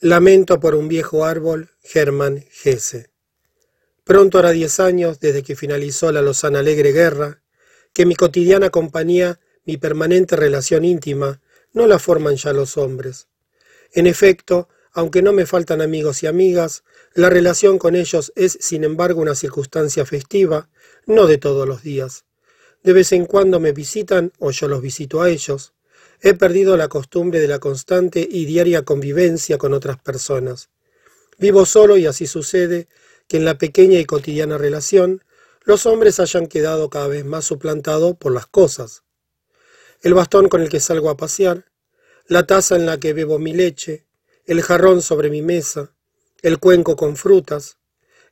Lamento por un viejo árbol, Germán Gese. Pronto hará diez años desde que finalizó la lozana alegre guerra, que mi cotidiana compañía, mi permanente relación íntima, no la forman ya los hombres. En efecto, aunque no me faltan amigos y amigas, la relación con ellos es, sin embargo, una circunstancia festiva, no de todos los días. De vez en cuando me visitan o yo los visito a ellos. He perdido la costumbre de la constante y diaria convivencia con otras personas. Vivo solo y así sucede que en la pequeña y cotidiana relación los hombres hayan quedado cada vez más suplantados por las cosas. El bastón con el que salgo a pasear, la taza en la que bebo mi leche, el jarrón sobre mi mesa, el cuenco con frutas,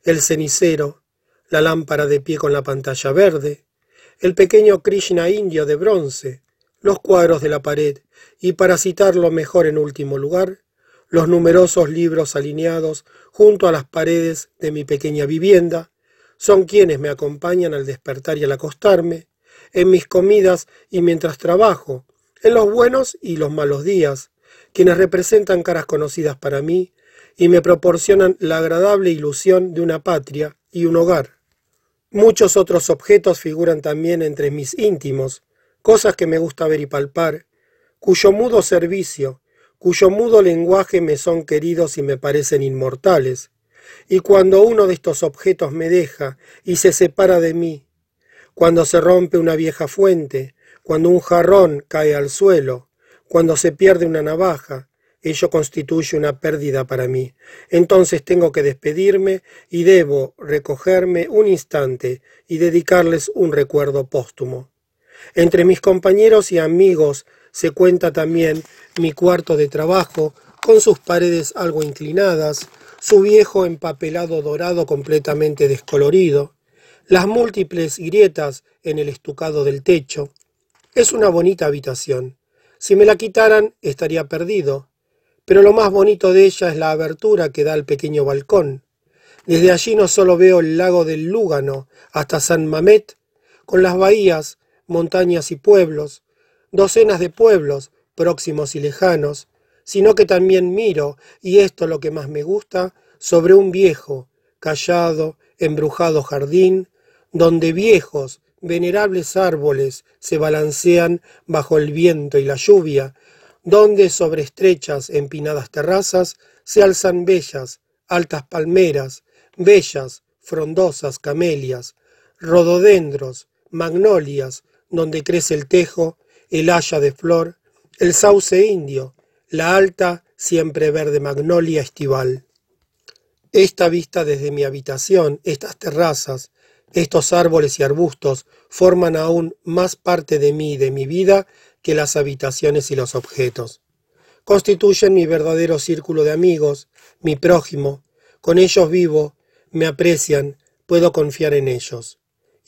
el cenicero, la lámpara de pie con la pantalla verde, el pequeño Krishna indio de bronce, los cuadros de la pared y, para citarlo mejor en último lugar, los numerosos libros alineados junto a las paredes de mi pequeña vivienda, son quienes me acompañan al despertar y al acostarme, en mis comidas y mientras trabajo, en los buenos y los malos días, quienes representan caras conocidas para mí y me proporcionan la agradable ilusión de una patria y un hogar. Muchos otros objetos figuran también entre mis íntimos, cosas que me gusta ver y palpar, cuyo mudo servicio, cuyo mudo lenguaje me son queridos y me parecen inmortales, y cuando uno de estos objetos me deja y se separa de mí, cuando se rompe una vieja fuente, cuando un jarrón cae al suelo, cuando se pierde una navaja, ello constituye una pérdida para mí. Entonces tengo que despedirme y debo recogerme un instante y dedicarles un recuerdo póstumo. Entre mis compañeros y amigos se cuenta también mi cuarto de trabajo, con sus paredes algo inclinadas, su viejo empapelado dorado completamente descolorido, las múltiples grietas en el estucado del techo. Es una bonita habitación. Si me la quitaran estaría perdido, pero lo más bonito de ella es la abertura que da al pequeño balcón. Desde allí no solo veo el lago del Lúgano hasta San Mamet, con las bahías montañas y pueblos, docenas de pueblos, próximos y lejanos, sino que también miro, y esto lo que más me gusta, sobre un viejo, callado, embrujado jardín, donde viejos, venerables árboles se balancean bajo el viento y la lluvia, donde sobre estrechas, empinadas terrazas se alzan bellas, altas palmeras, bellas, frondosas camelias, rododendros, magnolias, donde crece el tejo, el haya de flor, el sauce indio, la alta, siempre verde magnolia estival. Esta vista desde mi habitación, estas terrazas, estos árboles y arbustos forman aún más parte de mí y de mi vida que las habitaciones y los objetos. Constituyen mi verdadero círculo de amigos, mi prójimo, con ellos vivo, me aprecian, puedo confiar en ellos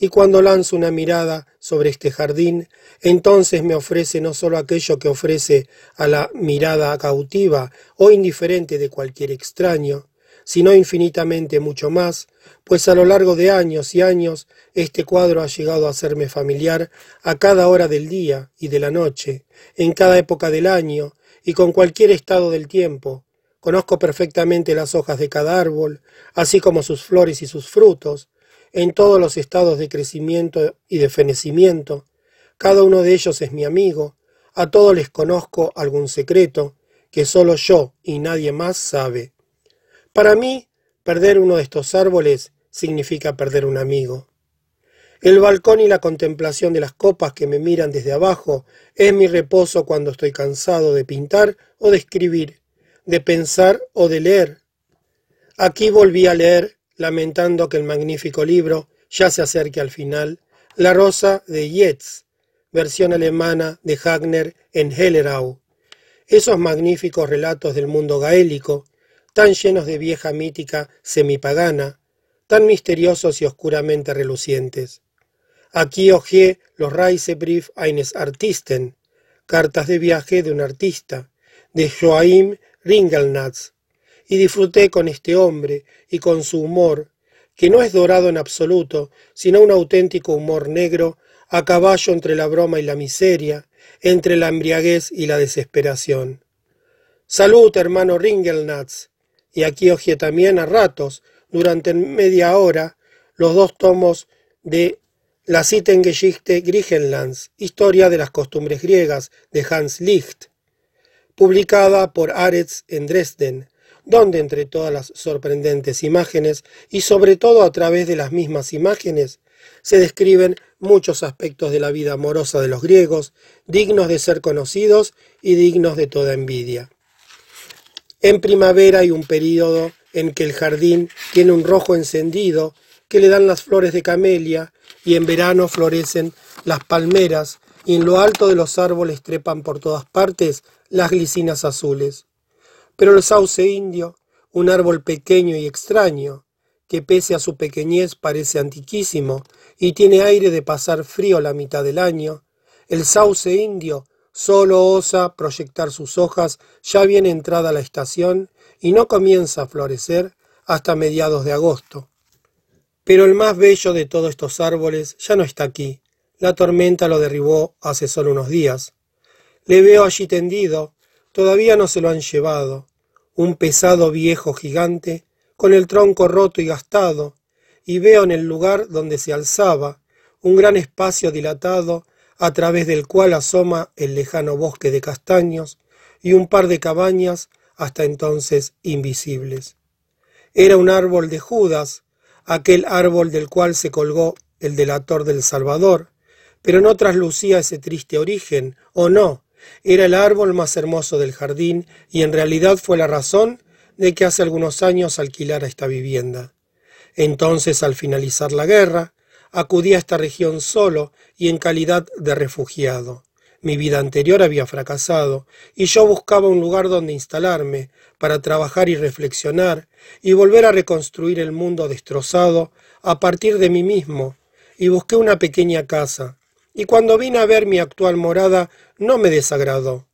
y cuando lanzo una mirada sobre este jardín, entonces me ofrece no sólo aquello que ofrece a la mirada cautiva o indiferente de cualquier extraño, sino infinitamente mucho más, pues a lo largo de años y años este cuadro ha llegado a serme familiar a cada hora del día y de la noche, en cada época del año y con cualquier estado del tiempo. Conozco perfectamente las hojas de cada árbol, así como sus flores y sus frutos, en todos los estados de crecimiento y de fenecimiento. Cada uno de ellos es mi amigo, a todos les conozco algún secreto que solo yo y nadie más sabe. Para mí, perder uno de estos árboles significa perder un amigo. El balcón y la contemplación de las copas que me miran desde abajo es mi reposo cuando estoy cansado de pintar o de escribir, de pensar o de leer. Aquí volví a leer lamentando que el magnífico libro ya se acerque al final, La Rosa de Yeats, versión alemana de Hagner en Hellerau. Esos magníficos relatos del mundo gaélico, tan llenos de vieja mítica semipagana, tan misteriosos y oscuramente relucientes. Aquí hojeé los Reisebrief eines Artisten, cartas de viaje de un artista, de Joachim Ringelnatz, y disfruté con este hombre y con su humor, que no es dorado en absoluto, sino un auténtico humor negro, a caballo entre la broma y la miseria, entre la embriaguez y la desesperación. Salud, hermano Ringelnatz. Y aquí hojeé también a ratos, durante media hora, los dos tomos de la Sittengeschichte Griechenlands, Historia de las costumbres griegas, de Hans Licht, publicada por Aretz en Dresden, donde entre todas las sorprendentes imágenes, y sobre todo a través de las mismas imágenes, se describen muchos aspectos de la vida amorosa de los griegos, dignos de ser conocidos y dignos de toda envidia. En primavera hay un período en que el jardín tiene un rojo encendido que le dan las flores de camelia y en verano florecen las palmeras y en lo alto de los árboles trepan por todas partes las glicinas azules. Pero el sauce indio, un árbol pequeño y extraño, que pese a su pequeñez parece antiquísimo y tiene aire de pasar frío la mitad del año, el sauce indio Solo osa proyectar sus hojas ya bien entrada la estación y no comienza a florecer hasta mediados de agosto. Pero el más bello de todos estos árboles ya no está aquí. La tormenta lo derribó hace solo unos días. Le veo allí tendido, todavía no se lo han llevado, un pesado viejo gigante, con el tronco roto y gastado, y veo en el lugar donde se alzaba un gran espacio dilatado a través del cual asoma el lejano bosque de castaños y un par de cabañas hasta entonces invisibles. Era un árbol de Judas, aquel árbol del cual se colgó el delator del Salvador, pero no traslucía ese triste origen, o no, era el árbol más hermoso del jardín y en realidad fue la razón de que hace algunos años alquilara esta vivienda. Entonces, al finalizar la guerra, acudí a esta región solo y en calidad de refugiado. Mi vida anterior había fracasado, y yo buscaba un lugar donde instalarme, para trabajar y reflexionar, y volver a reconstruir el mundo destrozado a partir de mí mismo, y busqué una pequeña casa, y cuando vine a ver mi actual morada no me desagradó.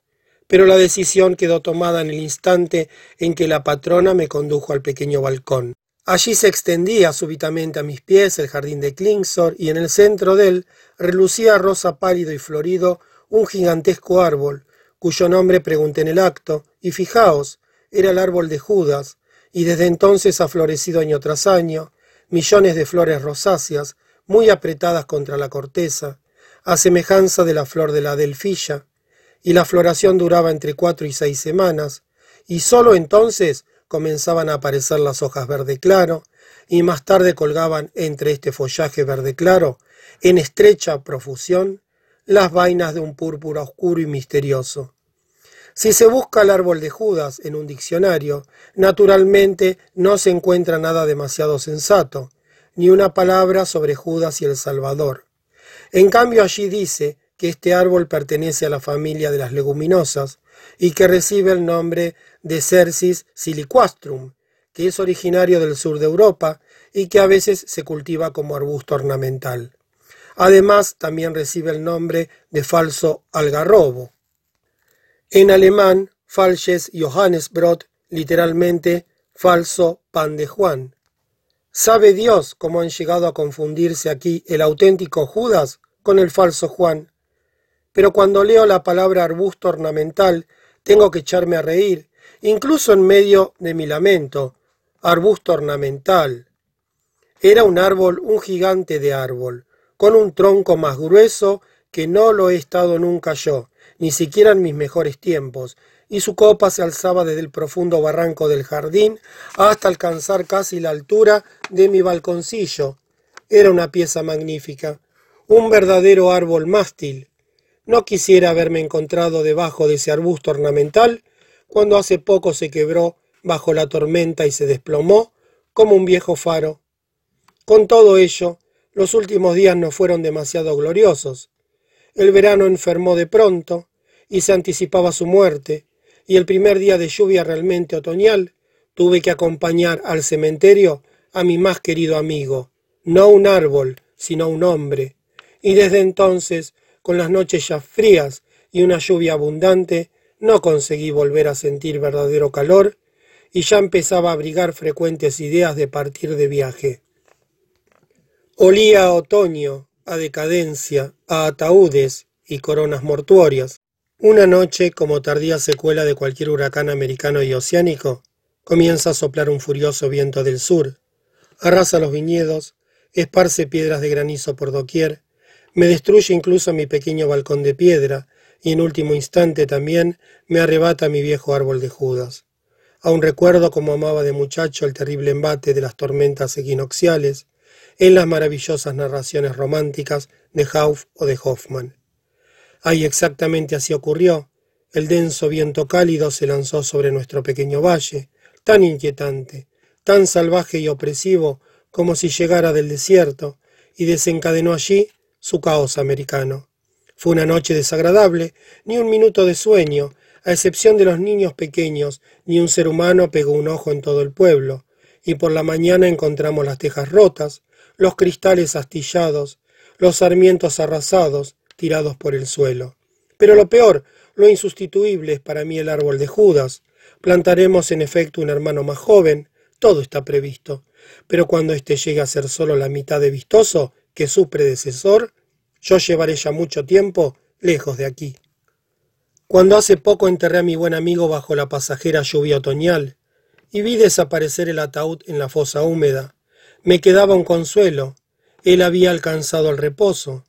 Pero la decisión quedó tomada en el instante en que la patrona me condujo al pequeño balcón. Allí se extendía súbitamente a mis pies el jardín de Klingsor y en el centro de él relucía rosa pálido y florido un gigantesco árbol, cuyo nombre pregunté en el acto, y fijaos, era el árbol de Judas, y desde entonces ha florecido año tras año, millones de flores rosáceas, muy apretadas contra la corteza, a semejanza de la flor de la delfilla, y la floración duraba entre cuatro y seis semanas, y sólo entonces comenzaban a aparecer las hojas verde claro, y más tarde colgaban entre este follaje verde claro, en estrecha profusión, las vainas de un púrpura oscuro y misterioso. Si se busca el árbol de Judas en un diccionario, naturalmente no se encuentra nada demasiado sensato, ni una palabra sobre Judas y el Salvador. En cambio allí dice que este árbol pertenece a la familia de las leguminosas y que recibe el nombre de Cercis siliquastrum, que es originario del sur de Europa y que a veces se cultiva como arbusto ornamental. Además, también recibe el nombre de falso algarrobo. En alemán, falsches Johannesbrot, literalmente falso pan de Juan. ¿Sabe Dios cómo han llegado a confundirse aquí el auténtico Judas con el falso Juan? pero cuando leo la palabra arbusto ornamental tengo que echarme a reír, incluso en medio de mi lamento. Arbusto ornamental. Era un árbol, un gigante de árbol, con un tronco más grueso que no lo he estado nunca yo, ni siquiera en mis mejores tiempos, y su copa se alzaba desde el profundo barranco del jardín hasta alcanzar casi la altura de mi balconcillo. Era una pieza magnífica, un verdadero árbol mástil, no quisiera haberme encontrado debajo de ese arbusto ornamental cuando hace poco se quebró bajo la tormenta y se desplomó como un viejo faro. Con todo ello, los últimos días no fueron demasiado gloriosos. El verano enfermó de pronto y se anticipaba su muerte, y el primer día de lluvia realmente otoñal tuve que acompañar al cementerio a mi más querido amigo, no un árbol, sino un hombre, y desde entonces con las noches ya frías y una lluvia abundante, no conseguí volver a sentir verdadero calor y ya empezaba a abrigar frecuentes ideas de partir de viaje. Olía a otoño, a decadencia, a ataúdes y coronas mortuorias. Una noche, como tardía secuela de cualquier huracán americano y oceánico, comienza a soplar un furioso viento del sur. Arrasa los viñedos, esparce piedras de granizo por doquier, me destruye incluso mi pequeño balcón de piedra, y en último instante también me arrebata mi viejo árbol de Judas. Aún recuerdo como amaba de muchacho el terrible embate de las tormentas equinocciales en las maravillosas narraciones románticas de Hauff o de Hoffman. Ahí exactamente así ocurrió. El denso viento cálido se lanzó sobre nuestro pequeño valle, tan inquietante, tan salvaje y opresivo como si llegara del desierto, y desencadenó allí su caos americano. Fue una noche desagradable, ni un minuto de sueño, a excepción de los niños pequeños, ni un ser humano pegó un ojo en todo el pueblo, y por la mañana encontramos las tejas rotas, los cristales astillados, los sarmientos arrasados, tirados por el suelo. Pero lo peor, lo insustituible es para mí el árbol de Judas. Plantaremos en efecto un hermano más joven, todo está previsto. Pero cuando éste llegue a ser solo la mitad de vistoso que su predecesor, yo llevaré ya mucho tiempo lejos de aquí. Cuando hace poco enterré a mi buen amigo bajo la pasajera lluvia otoñal y vi desaparecer el ataúd en la fosa húmeda, me quedaba un consuelo. Él había alcanzado el reposo,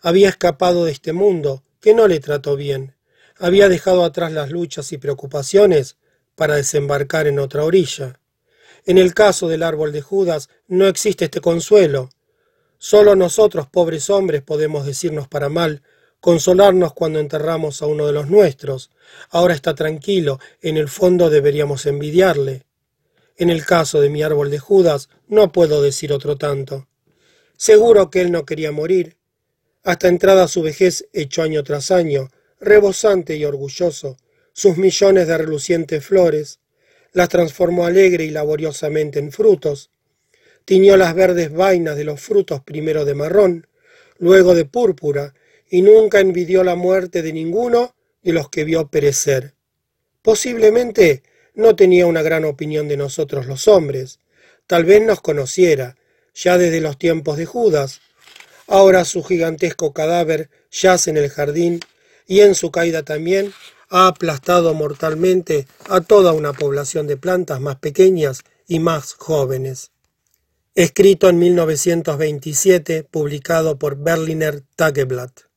había escapado de este mundo que no le trató bien, había dejado atrás las luchas y preocupaciones para desembarcar en otra orilla. En el caso del árbol de Judas no existe este consuelo. Solo nosotros, pobres hombres, podemos decirnos para mal consolarnos cuando enterramos a uno de los nuestros. Ahora está tranquilo, en el fondo deberíamos envidiarle. En el caso de mi árbol de Judas, no puedo decir otro tanto. Seguro que él no quería morir. Hasta entrada su vejez echó año tras año, rebosante y orgulloso, sus millones de relucientes flores, las transformó alegre y laboriosamente en frutos, tiñó las verdes vainas de los frutos primero de marrón, luego de púrpura, y nunca envidió la muerte de ninguno de los que vio perecer. Posiblemente no tenía una gran opinión de nosotros los hombres, tal vez nos conociera, ya desde los tiempos de Judas. Ahora su gigantesco cadáver yace en el jardín y en su caída también ha aplastado mortalmente a toda una población de plantas más pequeñas y más jóvenes. Escrito en 1927, publicado por Berliner Tageblatt.